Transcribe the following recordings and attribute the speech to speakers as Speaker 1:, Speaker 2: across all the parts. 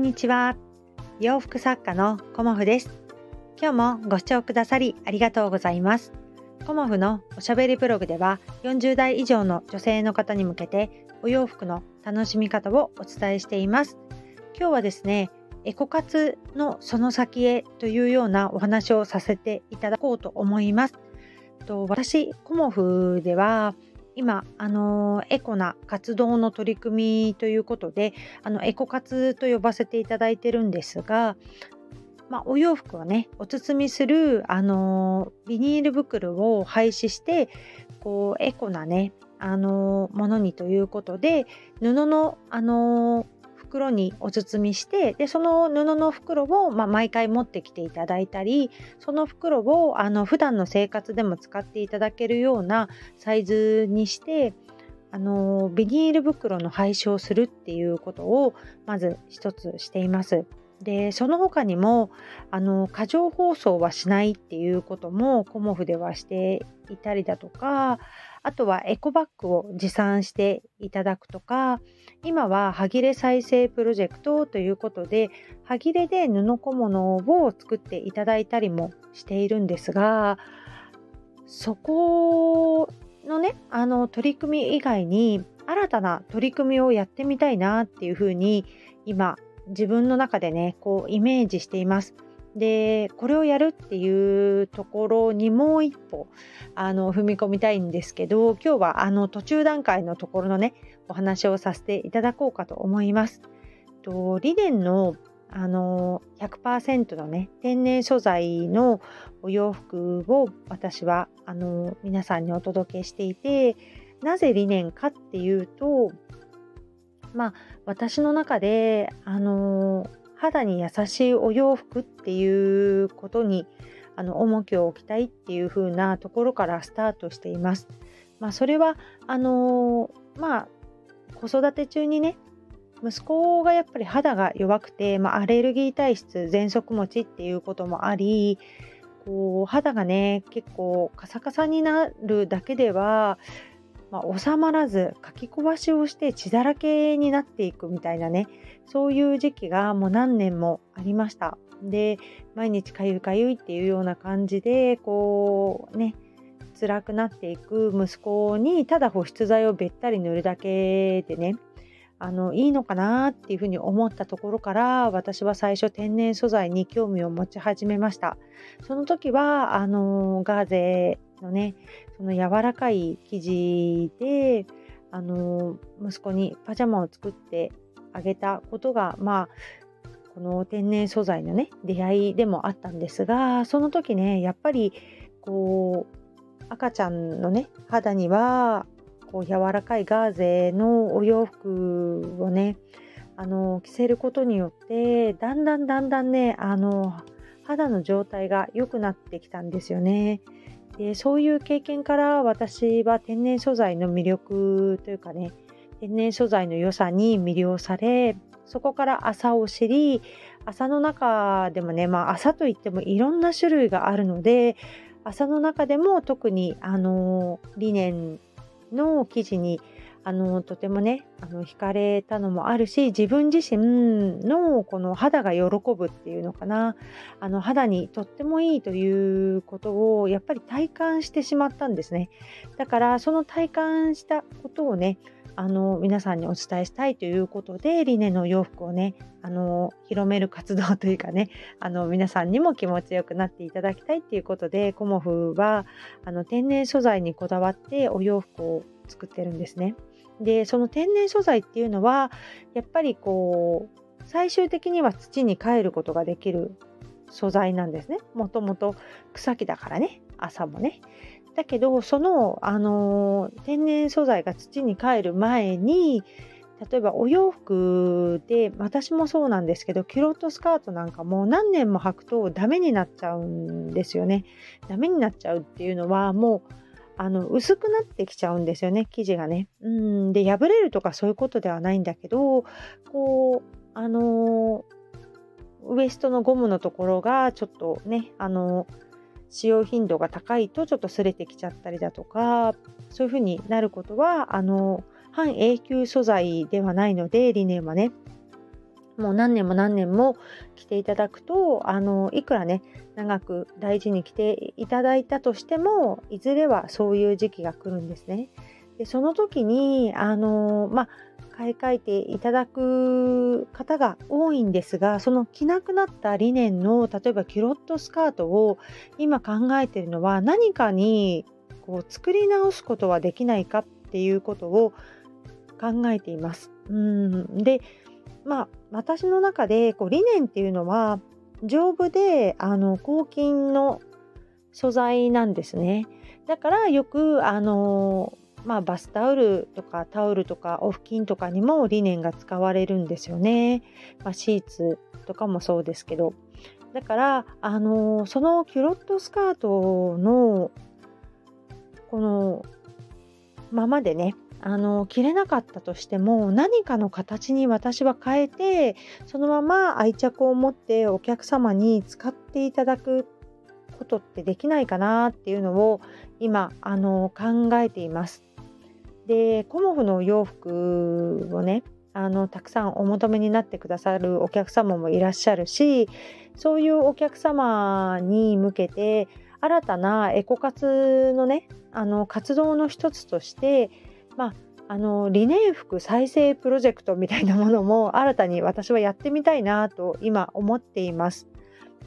Speaker 1: んにちは。洋服作家のコモフです。今日もご視聴くださりありがとうございます。コモフのおしゃべりブログでは40代以上の女性の方に向けてお洋服の楽しみ方をお伝えしています。今日はですねエコ活のその先へというようなお話をさせていただこうと思います。と私コモフでは今、あのエコな活動の取り組みということであのエコ活と呼ばせていただいてるんですが、まあ、お洋服はねお包みする、あのビニール袋を廃止してこうエコなね、あのものにということで布の、あの袋にお包みしてでその布の袋を、まあ、毎回持ってきていただいたりその袋をあの普段の生活でも使っていただけるようなサイズにしてあのビニール袋の廃止をするっていうことをまず一つしています。でその他にもあの過剰包装はしないっていうこともコモフではしていたりだとかあとはエコバッグを持参していただくとか今ははぎれ再生プロジェクトということではぎれで布小物を作っていただいたりもしているんですがそこのねあの取り組み以外に新たな取り組みをやってみたいなっていうふうに今自分の中でねこうイメージしています。でこれをやるっていうところにもう一歩あの踏み込みたいんですけど今日はあの途中段階のところのねお話をさせていただこうかと思います。とリネンのあの100%のね天然素材のお洋服を私はあの皆さんにお届けしていてなぜリネンかっていうとまあ私の中であの肌に優しいお洋服っていうことにあの重きを置きたいっていう風なところからスタートしています。まあ、それはあのまあ子育て中にね息子がやっぱり肌が弱くて、まあ、アレルギー体質喘息持ちっていうこともありこう肌がね結構カサカサになるだけではまあ、収まらず書き壊しをして血だらけになっていくみたいなねそういう時期がもう何年もありました。で毎日かゆいかゆいっていうような感じでこうね辛くなっていく息子にただ保湿剤をべったり塗るだけでねあのいいのかなっていうふうに思ったところから私は最初天然素材に興味を持ち始めました。その時はあのガーゼのねその柔らかい生地であの息子にパジャマを作ってあげたことがまあこの天然素材のね出会いでもあったんですがその時ねやっぱりこう赤ちゃんのね肌にはこう柔らかいガーゼのお洋服をねあの着せることによってだんだんだんだんねあの肌の状態が良くなってきたんですよね。でそういう経験から私は天然素材の魅力というかね天然素材の良さに魅了されそこから麻を知り麻の中でもね、まあ、麻といってもいろんな種類があるので麻の中でも特にあのリネンの生地にあのとてもねあの惹かれたのもあるし自分自身のこの肌が喜ぶっていうのかな。あの肌にとってもいいということをやっぱり体感してしまったんですね。だからその体感したことをねあの皆さんにお伝えしたいということでリネの洋服をねあの広める活動というかねあの皆さんにも気持ちよくなっていただきたいっていうことでコモフはあの天然素材にこだわってお洋服を作ってるんですね。でその天然素材っていうのはやっぱりこう最終的には土に帰ることができる素材なんですね。もともと草木だからね朝もね。だけどその、あの天然素材が土に帰る前に例えばお洋服で私もそうなんですけどキュロットスカートなんかも何年も履くとダメになっちゃうんですよね。ダメになっちゃうっていうのはもうあの薄くなってきちゃうんですよね生地がね。うんで破れるとかそういうことではないんだけどこうあのウエストのゴムのところがちょっとねあの使用頻度が高いとちょっと擦れてきちゃったりだとかそういう風になることはあの半永久素材ではないのでリネンはねもう何年も何年も着ていただくとあのいくらね長く大事に着ていただいたとしてもいずれはそういう時期が来るんですね。でその時にあのまあ買い替えていただく方が多いんですがその着なくなったリネンの例えばキュロットスカートを今考えているのは何かにこう作り直すことはできないかっていうことを考えています。うんでまあ私の中でこうリネンっていうのは丈夫であの抗菌の素材なんですね。だからよくあのまあ、バスタオルとかタオルとかお布巾とかにもリネンが使われるんですよね。まあ、シーツとかもそうですけど。だから、あのそのキュロットスカートのこのままでねあの着れなかったとしても何かの形に私は変えてそのまま愛着を持ってお客様に使っていただくことってできないかなっていうのを今あの考えています。でコモフの洋服をねあのたくさんお求めになってくださるお客様もいらっしゃるしそういうお客様に向けて新たなエコ活のねあの活動の一つとしてまああの理念服再生プロジェクトみたいなものも新たに私はやってみたいなと今思っています。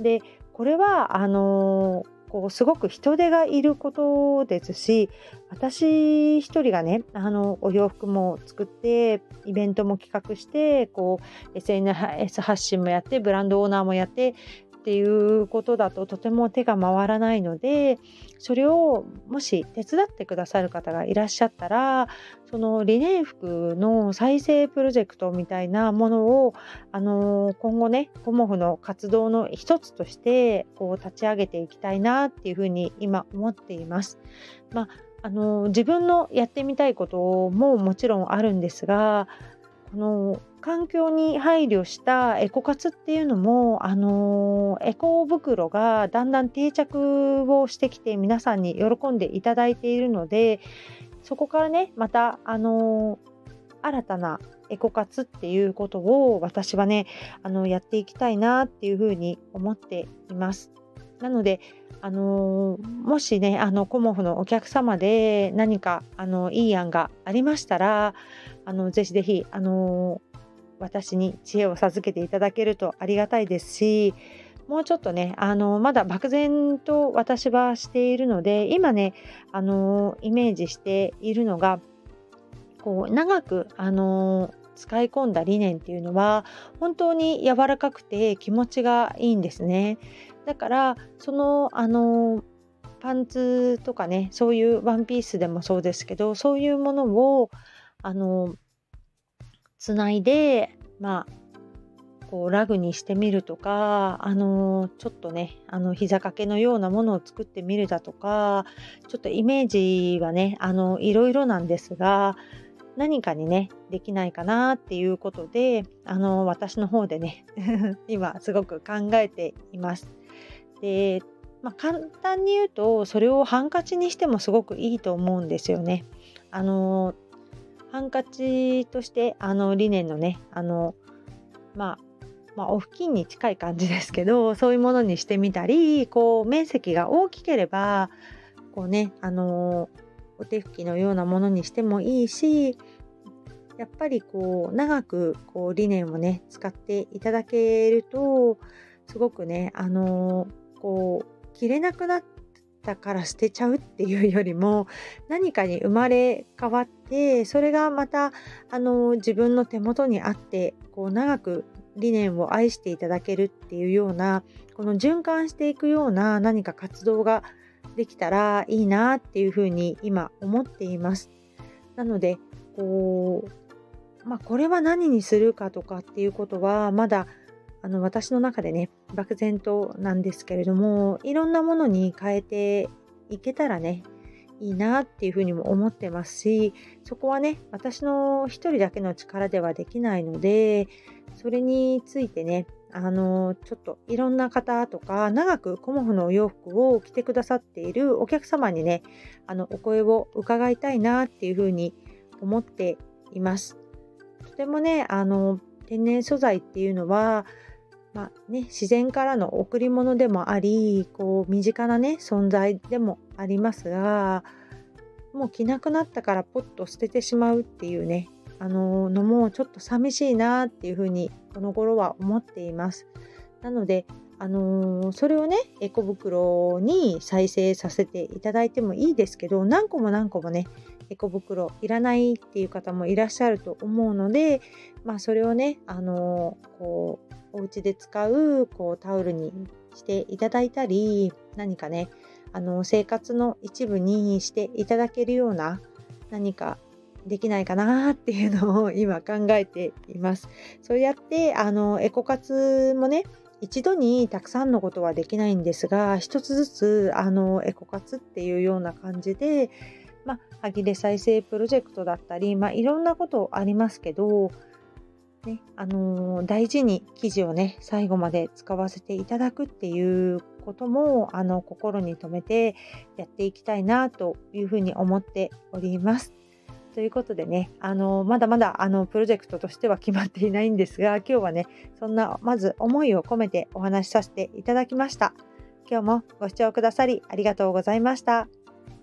Speaker 1: でこれはあのこうすごく人手がいることですし私一人がねあのお洋服も作ってイベントも企画してこう SNS 発信もやってブランドオーナーもやってっていうことだととても手が回らないのでそれをもし手伝ってくださる方がいらっしゃったらそのリネン服の再生プロジェクトみたいなものをあの今後ねコモフの活動の一つとしてこう立ち上げていきたいなっていうふうに今思っています。まああの自分のやってみたいことももちろんあるんですがこの環境に配慮したエコ活っていうのも、あのエコ袋がだんだん定着をしてきて皆さんに喜んでいただいているのでそこからねまた、あの新たなエコ活っていうことを私はねあのやっていきたいなっていうふうに思っています。なので、あのもしねあのコモフのお客様で何かあのいい案がありましたらあのぜひぜひ、あの私に知恵を授けていただけるとありがたいですしもうちょっとねあのまだ漠然と私はしているので今ねあのイメージしているのがこう長くあの使い込んだ理念っていうのは本当に柔らかくて気持ちがいいんですね。だからそのあのパンツとかねそういうワンピースでもそうですけどそういうものをあのつないでまあこうラグにしてみるとかあのちょっとねあの膝掛けのようなものを作ってみるだとかちょっとイメージはねあのいろいろなんですが何かにねできないかなっていうことであの私の方でね 今すごく考えています。でまあ、簡単に言うとそれをハンカチにしてもすごくいいと思うんですよね。あのハンカチとしてあのリネンのねあのまあまあ、お布巾に近い感じですけどそういうものにしてみたりこう面積が大きければこうねあのお手拭きのようなものにしてもいいしやっぱりこう長くこうリネンをね使っていただけるとすごくねあのこう着れなくなったから捨てちゃうっていうよりも 何かに生まれ変わってそれがまたあの自分の手元にあってこう長く理念を愛していただけるっていうようなこの循環していくような何か活動ができたらいいなっていうふうに今思っています。なのでこうまあこれは何にするかとかっていうことはまだあの私の中でね漠然となんですけれどもいろんなものに変えていけたらねいいなっていうふうにも思ってますしそこはね私の一人だけの力ではできないのでそれについてねあのちょっといろんな方とか長くコモフのお洋服を着てくださっているお客様にねあのお声を伺いたいなっていうふうに思っています。とてもねあの天然素材っていうのは、まあね、自然からの贈り物でもありこう身近なね存在でもありますがもう着なくなったからポッと捨ててしまうっていうねあののもちょっと寂しいなっていうふうにこの頃は思っています。なのであのー、それをねエコ袋に再生させていただいてもいいですけど何個も何個もねエコ袋いらないっていう方もいらっしゃると思うので、まあ、それをね、あの、こうお家で使うこうタオルにしていただいたり何かねあの生活の一部にしていただけるような何かできないかなっていうのを今考えています。そうやってあのエコ活もね一度にたくさんのことはできないんですが一つずつあのエコ活っていうような感じで、まあ、歯切れ再生プロジェクトだったり、まあ、いろんなことありますけど、ねあのー、大事に記事をね最後まで使わせていただくっていうこともあの心に留めてやっていきたいなというふうに思っております。ということでね、あのまだまだあのプロジェクトとしては決まっていないんですが、今日はね、そんなまず思いを込めてお話しさせていただきました。今日もご視聴くださりありがとうございました。